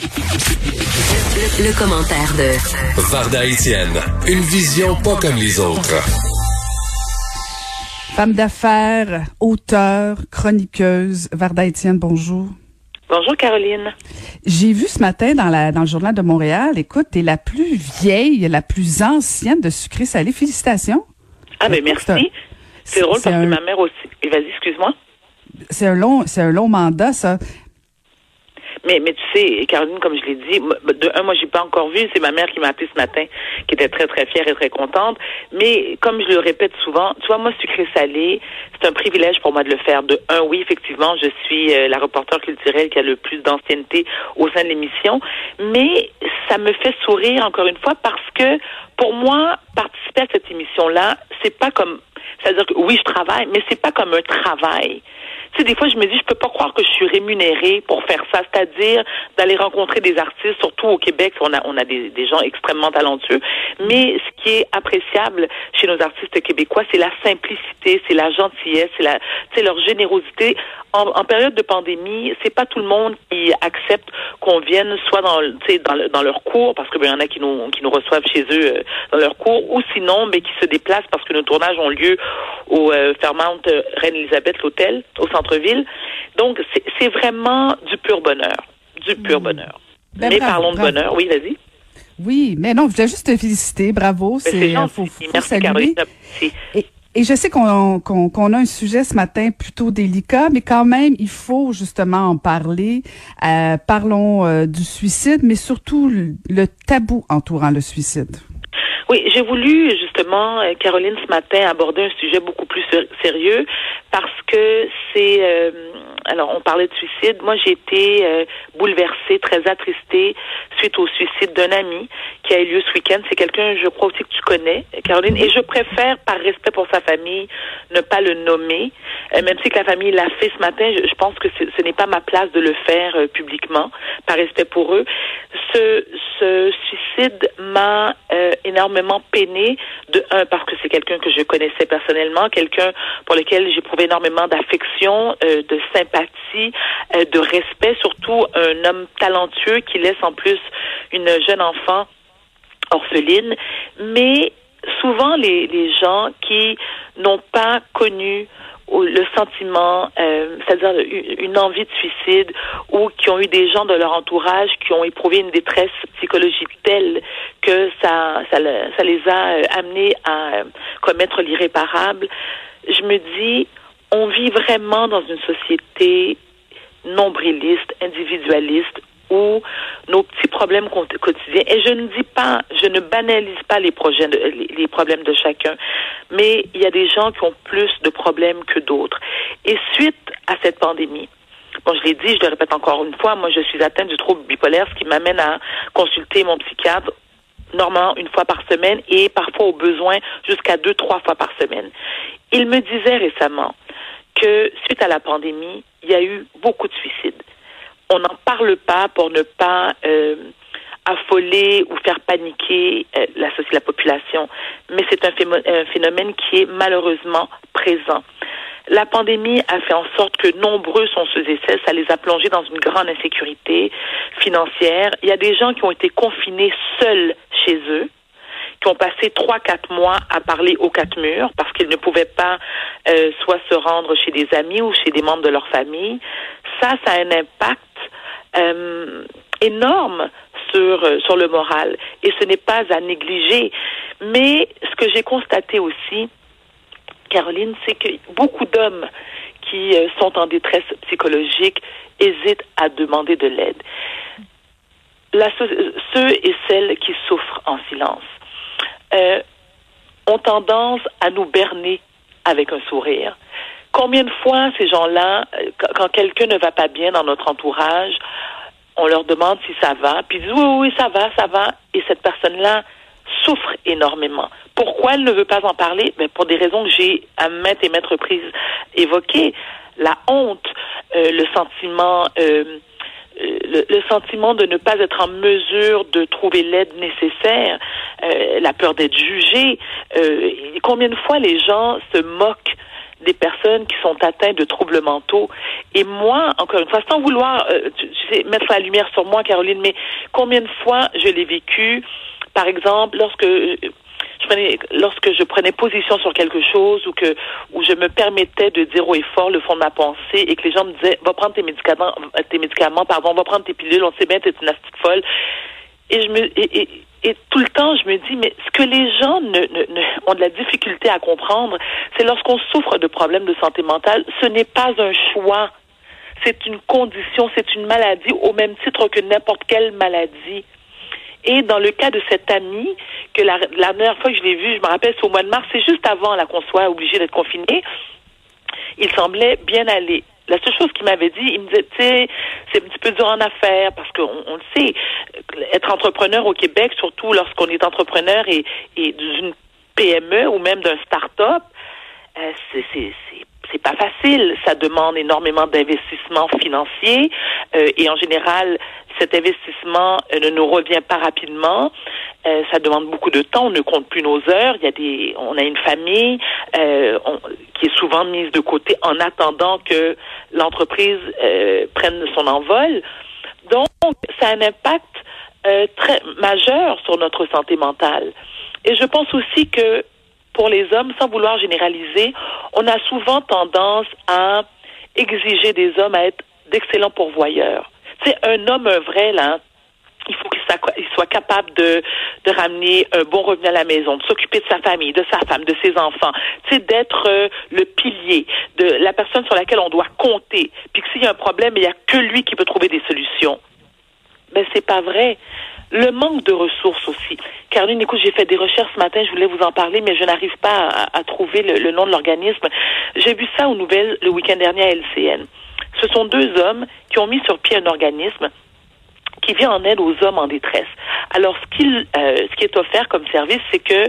Le, commentaire de Varda Etienne, une vision pas comme les autres. Femme d'affaires, auteure, chroniqueuse, Varda Etienne, bonjour. Bonjour Caroline. J'ai vu ce matin dans, la, dans le journal de Montréal, écoute, t'es la plus vieille, la plus ancienne de sucré salé. Félicitations. Ah ben merci. C'est drôle parce que ma mère aussi. Et vas-y, excuse-moi. C'est un long, c'est un long mandat, ça. Mais, mais tu sais, Caroline, comme je l'ai dit, de un, moi, j'ai pas encore vu. C'est ma mère qui m'a appelé ce matin, qui était très, très fière et très contente. Mais comme je le répète souvent, tu vois, moi, sucré salé, c'est un privilège pour moi de le faire. De un, oui, effectivement, je suis euh, la reporter culturelle qui a le plus d'ancienneté au sein de l'émission. Mais ça me fait sourire, encore une fois, parce que pour moi, participer à cette émission-là, c'est pas comme c'est-à-dire que oui, je travaille, mais c'est pas comme un travail. Tu sais, des fois, je me dis, je peux pas croire que je suis rémunérée pour faire ça, c'est-à-dire d'aller rencontrer des artistes, surtout au Québec, on a, on a des, gens extrêmement talentueux. Mais ce qui est appréciable chez nos artistes québécois, c'est la simplicité, c'est la gentillesse, c'est la, c'est leur générosité. En, en, période de pandémie, c'est pas tout le monde qui accepte qu'on vienne soit dans, dans, dans leur cours, parce que ben, y en a qui nous, qui nous reçoivent chez eux euh, dans leur cours, ou sinon, mais qui se déplacent parce que nos tournages ont lieu au euh, Fairmount euh, Reine-Élisabeth, l'hôtel, au centre-ville. Donc, c'est vraiment du pur bonheur. Du pur hmm. bonheur. Ben, mais parlons de bonheur. Oui, vas-y. Oui, mais non, je voulais juste te féliciter. Bravo. Ben, c'est faut, Merci, Caroline. Et, et, je sais qu'on qu'on a un sujet ce matin plutôt délicat, mais quand même, il faut justement en parler. Euh, parlons euh, du suicide, mais surtout le tabou entourant le suicide. Oui, j'ai voulu justement, euh, Caroline, ce matin, aborder un sujet beaucoup plus sérieux parce que c'est... Euh, alors, on parlait de suicide. Moi, j'ai été euh, bouleversée, très attristée suite au suicide d'un ami qui a eu lieu ce week-end. C'est quelqu'un, je crois aussi que tu connais, Caroline, et je préfère, par respect pour sa famille, ne pas le nommer, même si que la famille l'a fait ce matin. Je, pense que ce n'est pas ma place de le faire publiquement, par respect pour eux. Ce, ce suicide m'a énormément peiné, de un, parce que c'est quelqu'un que je connaissais personnellement, quelqu'un pour lequel j'éprouvais énormément d'affection, euh, de sympathie, euh, de respect, surtout un homme talentueux qui laisse en plus une jeune enfant orpheline, mais souvent les, les gens qui n'ont pas connu le sentiment, euh, c'est-à-dire une envie de suicide, ou qui ont eu des gens de leur entourage qui ont éprouvé une détresse psychologique telle que ça, ça, ça les a euh, amenés à euh, commettre l'irréparable. Je me dis, on vit vraiment dans une société nombriliste, individualiste, où nos petits problèmes quotidiens, et je ne dis pas, je ne banalise pas les problèmes de chacun, mais il y a des gens qui ont plus de problèmes que d'autres. Et suite à cette pandémie, Bon, je l'ai dit, je le répète encore une fois, moi je suis atteinte du trouble bipolaire, ce qui m'amène à consulter mon psychiatre normalement une fois par semaine et parfois au besoin jusqu'à deux, trois fois par semaine. Il me disait récemment que suite à la pandémie, il y a eu beaucoup de suicides on n'en parle pas pour ne pas euh, affoler ou faire paniquer euh, la, la population, mais c'est un, phénomène qui est malheureusement présent. La pandémie a fait en sorte que nombreux sont ceux et celles, ça les a plongés dans une grande insécurité financière. Il y a des gens qui ont été confinés seuls chez eux, qui ont passé trois, quatre mois à parler aux quatre murs parce qu'ils ne pouvaient pas euh, soit se rendre chez des amis ou chez des membres de leur famille. Ça, ça a un impact euh, énorme sur, euh, sur le moral. Et ce n'est pas à négliger. Mais ce que j'ai constaté aussi, Caroline, c'est que beaucoup d'hommes qui euh, sont en détresse psychologique hésitent à demander de l'aide. ceux et celles qui souffrent en silence ont tendance à nous berner avec un sourire. Combien de fois ces gens-là, euh, quand quelqu'un ne va pas bien dans notre entourage, on leur demande si ça va, puis ils disent oui, oui, ça va, ça va, et cette personne-là souffre énormément. Pourquoi elle ne veut pas en parler? Ben, pour des raisons que j'ai à mettre et mettre reprises évoquées. La honte, euh, le sentiment, euh, le, sentiment de ne pas être en mesure de trouver l'aide nécessaire, la peur d'être jugé. combien de fois les gens se moquent des personnes qui sont atteintes de troubles mentaux. Et moi, encore une fois, sans vouloir euh, tu, sais, mettre la lumière sur moi, Caroline, mais combien de fois je l'ai vécu, par exemple, lorsque je prenais, lorsque je prenais position sur quelque chose ou que où je me permettais de dire au effort le fond de ma pensée et que les gens me disaient va prendre tes médicaments tes médicaments pardon va prendre tes pilules on sait bien t'es une astide folle et je me et, et, tout le temps je me dis mais ce que les gens ne, ont de la difficulté à comprendre c'est lorsqu'on souffre de problèmes de santé mentale ce n'est pas un choix c'est une condition c'est une maladie au même titre que n'importe quelle maladie et dans le cas de cet ami, que la, la dernière fois que je l'ai vu, je me rappelle, c'est au mois de mars, c'est juste avant qu'on soit obligé d'être confiné, il semblait bien aller. La seule chose qu'il m'avait dit, il me disait, tu sais, c'est un petit peu dur en affaires parce qu'on on le sait, être entrepreneur au Québec, surtout lorsqu'on est entrepreneur et, et d'une PME ou même d'un start-up, euh, c'est c'est pas facile. Ça demande énormément d'investissement financier euh, et en général, cet investissement euh, ne nous revient pas rapidement. Euh, ça demande beaucoup de temps. On ne compte plus nos heures. Il y a des, on a une famille euh, qui est souvent mise de côté en attendant que l'entreprise prenne son envol. Donc, ça a un impact très majeur sur notre santé mentale. Et je pense aussi que pour les hommes, sans vouloir généraliser, on a souvent tendance à exiger des hommes à être d'excellents pourvoyeurs. C'est un homme un vrai là. Il faut qu'il soit capable de, ramener un bon revenu à la maison, de s'occuper de sa famille, de sa femme, de ses enfants, c'est d'être euh, le pilier, de la personne sur laquelle on doit compter. Puis que s'il y a un problème, il n'y a que lui qui peut trouver des solutions. Mais c'est pas vrai. Le manque de ressources aussi. Caroline, écoute, j'ai fait des recherches ce matin, je voulais vous en parler, mais je n'arrive pas à, trouver le, le, nom de l'organisme. J'ai vu ça aux nouvelles le week-end dernier à LCN. Ce sont deux hommes qui ont mis sur pied un organisme qui vient en aide aux hommes en détresse. Alors, ce, qu'il, euh, ce qui est offert comme service, c'est que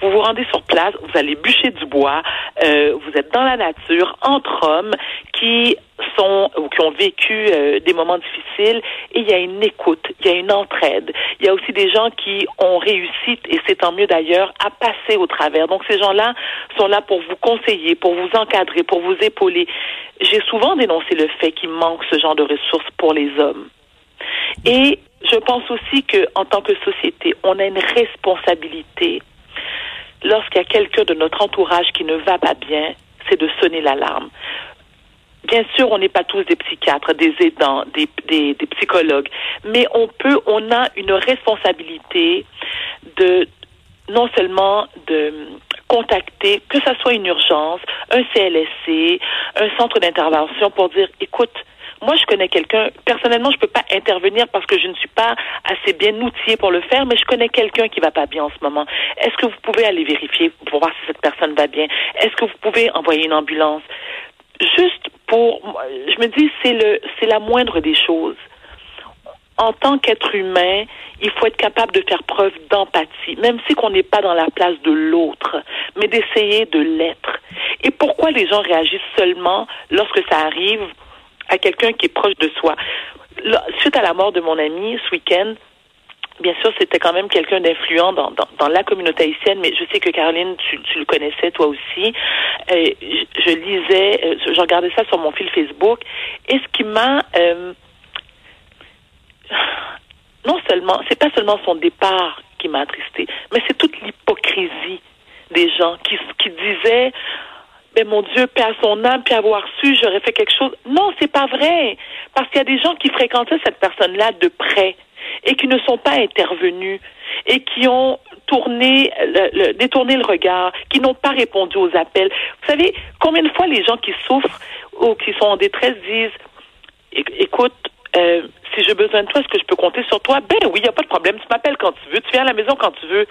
vous vous rendez sur place, vous allez bûcher du bois, euh, vous êtes dans la nature, entre hommes qui sont ou qui ont vécu euh, des moments difficiles et il y a une écoute, il y a une entraide. Il y a aussi des gens qui ont réussi, et c'est tant mieux d'ailleurs, à passer au travers. Donc ces gens-là sont là pour vous conseiller, pour vous encadrer, pour vous épauler. J'ai souvent dénoncé le fait qu'il manque ce genre de ressources pour les hommes. Et je pense aussi que en tant que société, on a une responsabilité lorsqu'il y a quelqu'un de notre entourage qui ne va pas bien, c'est de sonner l'alarme. Bien sûr, on n'est pas tous des psychiatres, des aidants, des, des, des, psychologues, mais on peut, on a une responsabilité de non seulement de contacter, que ça soit une urgence, un CLSC, un centre d'intervention pour dire, écoute, moi, je connais quelqu'un. Personnellement, je peux pas intervenir parce que je ne suis pas assez bien outillée pour le faire, mais je connais quelqu'un qui va pas bien en ce moment. Est-ce que vous pouvez aller vérifier pour voir si cette personne va bien? Est-ce que vous pouvez envoyer une ambulance? Juste pour, je me dis, c'est le, c'est la moindre des choses. En tant qu'être humain, il faut être capable de faire preuve d'empathie, même si qu'on n'est pas dans la place de l'autre, mais d'essayer de l'être. Et pourquoi les gens réagissent seulement lorsque ça arrive? À quelqu'un qui est proche de soi. Suite à la mort de mon ami ce week-end, bien sûr, c'était quand même quelqu'un d'influent dans, la communauté haïtienne, mais je sais que Caroline, tu, le connaissais toi aussi. Euh, je, lisais, euh, je regardais ça sur mon fil Facebook, et ce qui m'a euh, non seulement, c'est pas seulement son départ qui m'a attristé, mais c'est toute l'hypocrisie des gens qui disaient ben mon Dieu, paix son âme, puis avoir su, j'aurais fait quelque chose. Non, c'est pas vrai. Parce qu'il y a des gens qui fréquentaient cette personne-là de près et qui ne sont pas intervenus et qui ont tourné, détourné le regard, qui n'ont pas répondu aux appels. Vous savez, combien de fois les gens qui souffrent ou qui sont en détresse disent, écoute, euh, si j'ai besoin de toi, est-ce que je peux compter sur toi? Ben oui, il n'y a pas de problème. Tu m'appelles quand tu veux, tu viens à la maison quand tu veux.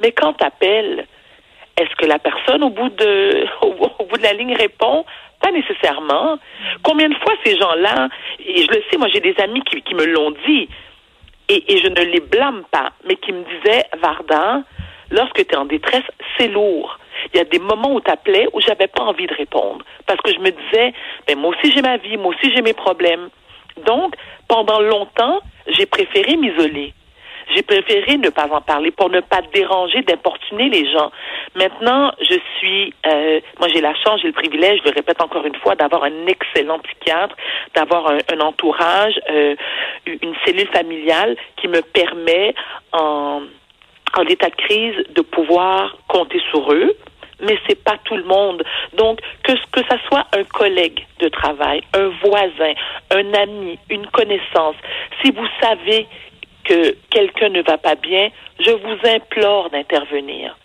Mais quand tu appelles, est-ce que la personne au bout de au, bout de la ligne répond? Pas nécessairement. Combien de fois ces gens-là, et je le sais, moi j'ai des amis qui, me l'ont dit, et, je ne les blâme pas, mais qui me disaient, Varda, lorsque tu es en détresse, c'est lourd. Il y a des moments où tu appelais où j'avais pas envie de répondre. Parce que je me disais, ben moi aussi j'ai ma vie, moi aussi j'ai mes problèmes. Donc, pendant longtemps, j'ai préféré m'isoler. J'ai préféré ne pas en parler pour ne pas déranger, d'importuner les gens. Maintenant, je suis, euh, moi j'ai la chance, j'ai le privilège, je le répète encore une fois, d'avoir un excellent psychiatre, d'avoir un, entourage, euh, une cellule familiale qui me permet en en état de crise de pouvoir compter sur eux, mais c'est pas tout le monde. Donc que que ça soit un collègue de travail, un voisin, un ami, une connaissance, si vous savez que quelqu'un ne va pas bien, je vous implore d'intervenir.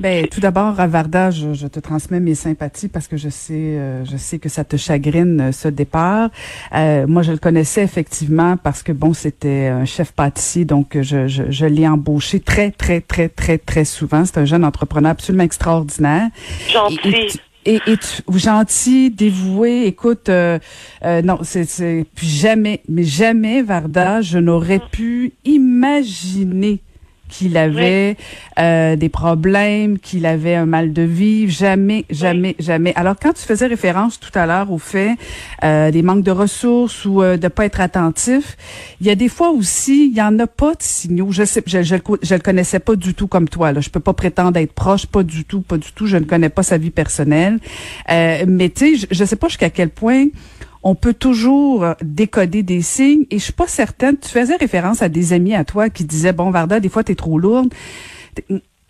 Ben, tout d'abord, Varda, je, je, te transmets mes sympathies parce que je sais, euh, je sais que ça te chagrine euh, ce départ. Euh, moi, je le connaissais effectivement parce que bon, c'était un chef pâtissier, donc je, je, je l'ai embauché très, très, très, très, très souvent. C'est un jeune entrepreneur absolument extraordinaire. Gentil. Et, et, gentil, dévoué. Écoute, euh, non, c'est jamais, mais jamais, Varda, je n'aurais pu imaginer qu'il avait euh, des problèmes, qu'il avait un mal de vivre, jamais, jamais, jamais. Alors quand tu faisais référence tout à l'heure au fait euh, des manques de ressources ou euh, de pas être attentif, il y a des fois aussi, il y en a pas de signaux. Je sais, je, je, je, le connaissais pas du tout comme toi. Là, je peux pas prétendre être proche, pas du tout, pas du tout. Je ne connais pas sa vie personnelle, euh, mais tu sais, je, je sais pas jusqu'à quel point on peut toujours décoder des signes. Et je suis pas certaine. Tu faisais référence à des amis à toi qui disaient bon Varda, des fois tu es trop lourde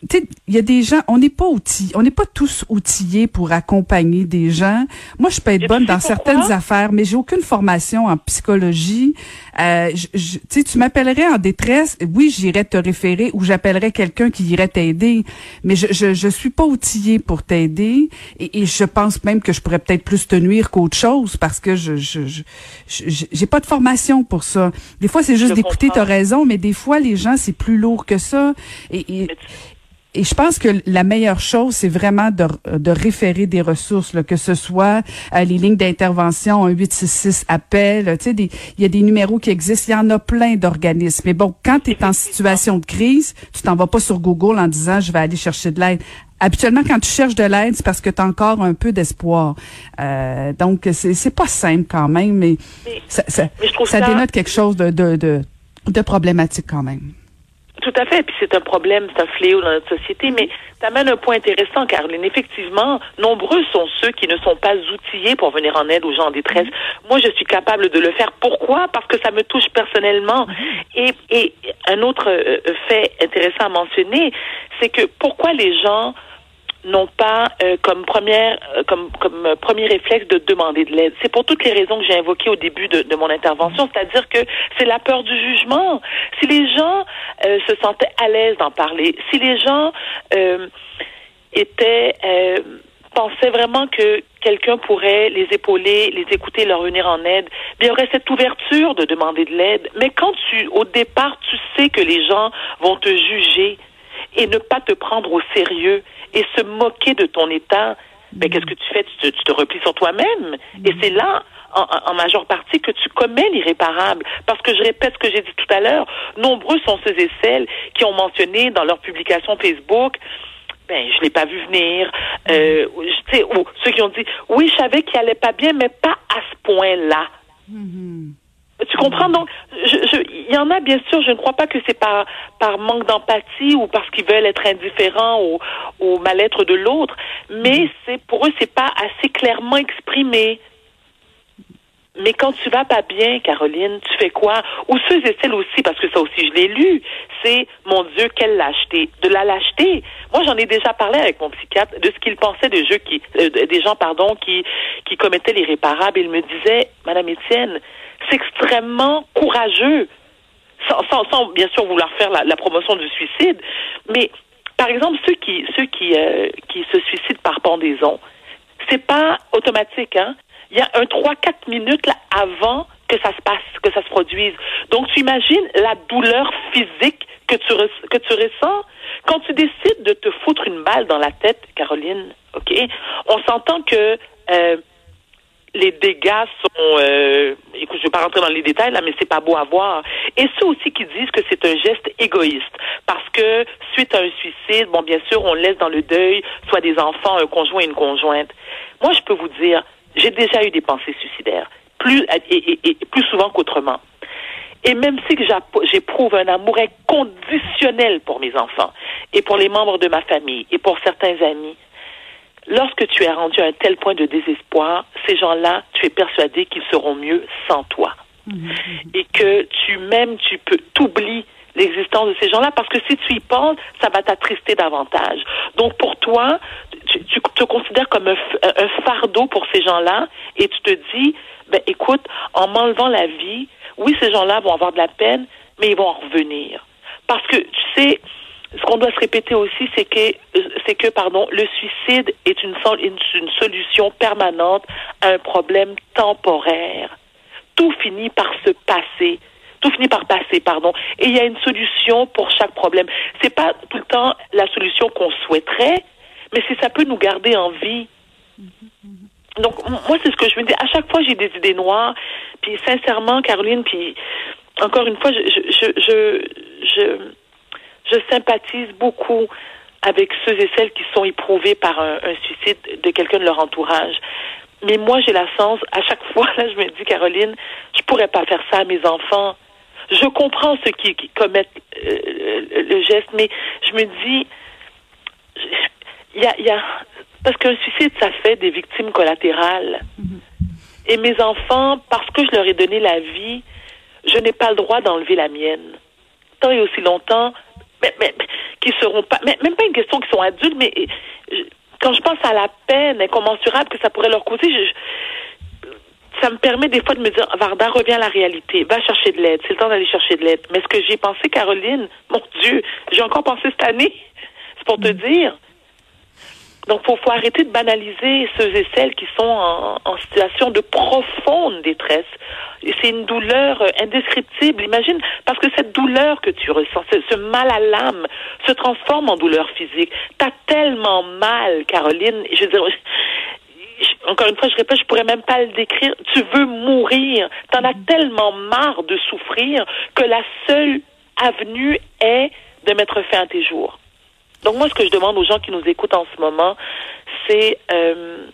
il y a des gens, on n'est pas outillés, on n'est pas tous outillés pour accompagner des gens. Moi, je peux être bonne dans certaines affaires, mais j'ai aucune formation en psychologie. Euh, je, tu m'appellerais en détresse, oui, j'irais te référer ou j'appellerais quelqu'un qui irait t'aider, mais je, je, je suis pas outillée pour t'aider et, et, je pense même que je pourrais peut-être plus te nuire qu'autre chose parce que je je j'ai pas de formation pour ça. Des fois, c'est juste d'écouter, t'as raison, mais des fois, les gens, c'est plus lourd que ça. Et, et, et je pense que la meilleure chose, c'est vraiment de, de référer des ressources, là, que ce soit euh, les lignes d'intervention, un 866 appel, tu sais, il y a des numéros qui existent, il y en a plein d'organismes. Mais bon, quand tu es en situation de crise, tu t'en vas pas sur Google en disant je vais aller chercher de l'aide. Habituellement, quand tu cherches de l'aide, c'est parce que tu as encore un peu d'espoir. Euh, donc, c'est, pas simple quand même, mais, ça, ça, ça, dénote quelque chose de, de, de, de problématique quand même. Tout à fait. Puis c'est un problème, c'est un fléau dans notre société. Mais tu amènes un point intéressant, Caroline. Effectivement, nombreux sont ceux qui ne sont pas outillés pour venir en aide aux gens en détresse. Moi, je suis capable de le faire. Pourquoi? Parce que ça me touche personnellement. Et, et un autre euh, fait intéressant à mentionner, c'est que pourquoi les gens n'ont pas euh, comme première euh, comme comme euh, premier réflexe de demander de l'aide. C'est pour toutes les raisons que j'ai invoquées au début de, de mon intervention, c'est-à-dire que c'est la peur du jugement. Si les gens se sentaient à l'aise d'en parler, si les gens étaient pensaient vraiment que quelqu'un pourrait les épauler, les écouter, leur venir en aide, il y aurait cette ouverture de demander de l'aide. Mais quand tu, au départ, tu sais que les gens vont te juger et ne pas te prendre au sérieux, et se moquer de ton état, ben, qu'est-ce que tu fais? Tu te, tu te replies sur toi-même. Et c'est là, en, en, majeure partie, que tu commets l'irréparable. Parce que je répète ce que j'ai dit tout à l'heure, nombreux sont ceux et celles qui ont mentionné dans leur publication Facebook ben je l'ai pas vu venir. Euh, sais, ou ceux qui ont dit oui, je savais qu'il allait pas bien, mais pas à ce point-là. Mm-hmm. Tu comprends? Donc il y en a bien sûr. Je ne crois pas que c'est par par manque d'empathie ou parce qu'ils veulent être indifférents au, au mal-être de l'autre, mais mhm. c'est pour eux c'est pas assez clairement exprimé. Mais quand tu vas pas bien, Caroline, tu fais quoi? Ou ceux et celles aussi, parce que ça aussi je l'ai lu, c'est mon Dieu, quelle lâcheté. De la lâcheté. Moi, j'en ai déjà parlé avec mon psychiatre de ce qu'il pensait des jeux qui, euh, des gens, pardon, qui, qui commettaient l'irréparable. Il me disait, Madame Étienne, c'est extrêmement courageux, sans, sans, bien sûr vouloir faire la, promotion du suicide, mais par exemple ceux qui ceux qui euh, qui se suicident par pendaison, c'est pas automatique, hein. Il y a un 3-4 minutes là, avant que ça se passe, que ça se produise. Donc, tu imagines la douleur physique que tu, que tu ressens quand tu décides de te foutre une balle dans la tête, Caroline, OK? On s'entend que euh, les dégâts sont, euh, écoute, je vais pas rentrer dans les détails là, mais c'est pas beau à voir. Et ceux aussi qui disent que c'est un geste égoïste, parce que suite à un suicide, bon, bien sûr, on laisse dans le deuil soit des enfants, un conjoint et une conjointe. Moi, je peux vous dire, j'ai déjà eu des pensées suicidaires, plus et, plus souvent qu'autrement. Et même si j'éprouve un amour inconditionnel pour mes enfants et pour les membres de ma famille et pour certains amis, lorsque tu es rendu à un tel point de désespoir, ces gens-là, tu es persuadé qu'ils seront mieux sans toi. Mhm. Et que tu même, tu peux, t'oublies l'existence de ces gens-là parce que si tu y penses, ça va t'attrister davantage. Donc pour toi, tu, te considères comme un, un fardeau pour ces gens-là et tu te dis, ben écoute, en m'enlevant la vie, oui, ces gens-là vont avoir de la peine, mais ils vont en revenir. Parce que, tu sais, ce qu'on doit se répéter aussi, c'est que, c'est que, pardon, le suicide est une, une solution permanente à un problème temporaire. Tout finit par se passer. Tout finit par passer, pardon. Et il y a une solution pour chaque problème. C'est pas tout le temps la solution qu'on souhaiterait, mais si ça peut nous garder en vie. Donc, moi, c'est ce que je me dis. À chaque fois, j'ai des idées noires. Puis, sincèrement, Caroline, puis, encore une fois, je, je, je, je, je sympathise beaucoup avec ceux et celles qui sont éprouvés par un, suicide de quelqu'un de leur entourage. Mais moi, j'ai la chance, à chaque fois, là, je me dis, Caroline, je pourrais pas faire ça à mes enfants. Je comprends ceux qui, commettent euh, le geste, mais je me dis, il y a, y a, parce qu'un suicide, ça fait des victimes collatérales. Et mes enfants, parce que je leur ai donné la vie, je n'ai pas le droit d'enlever la mienne. Tant et aussi longtemps, mais, mais, qui seront pas, mais, même pas une question qu'ils sont adultes, mais quand je pense à la peine incommensurable que ça pourrait leur causer, je, ça me permet des fois de me dire, Varda, reviens à la réalité, va chercher de l'aide, c'est le temps d'aller chercher de l'aide. Mais ce que j'ai pensé, Caroline, mon Dieu, j'ai encore pensé cette année, c'est pour te mm. dire, donc, il faut, arrêter de banaliser ceux et celles qui sont en, situation de profonde détresse. C'est une douleur euh, indescriptible. Imagine, parce que cette douleur que tu ressens, ce, mal à l'âme, se transforme en douleur physique. T'as tellement mal, Caroline. Je veux dire, encore une fois, je répète, je pourrais même pas le décrire. Tu veux mourir. T'en as tellement marre de souffrir que la seule avenue est de mettre fin à tes jours. Donc moi, ce que je demande aux gens qui nous écoutent en ce moment, c'est, euh,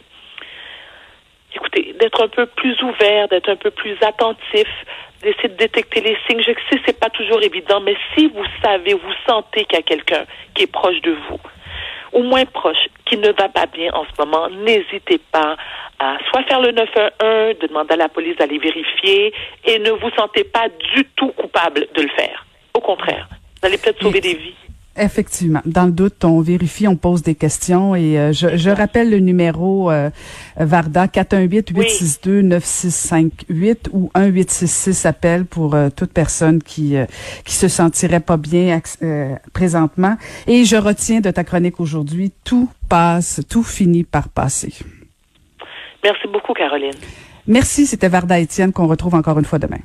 écoutez, d'être un peu plus ouvert, d'être un peu plus attentif, d'essayer de détecter les signes. Je sais c'est pas toujours évident, mais si vous savez, vous sentez qu'il y a quelqu'un qui est proche de vous, ou moins proche, qui ne va pas bien en ce moment, n'hésitez pas à soit faire le 911, de demander à la police d'aller vérifier, et ne vous sentez pas du tout coupable de le faire. Au contraire, vous allez peut-être sauver des vies. Effectivement. Dans le doute, on vérifie, on pose des questions et euh, je, je, rappelle le numéro euh, Varda 418-862-9658 ou 1866 appel pour euh, toute personne qui qui se sentirait pas bien présentement. Et je retiens de ta chronique aujourd'hui, tout passe, tout finit par passer. Merci beaucoup, Caroline. Merci, c'était Varda Étienne qu'on retrouve encore une fois demain.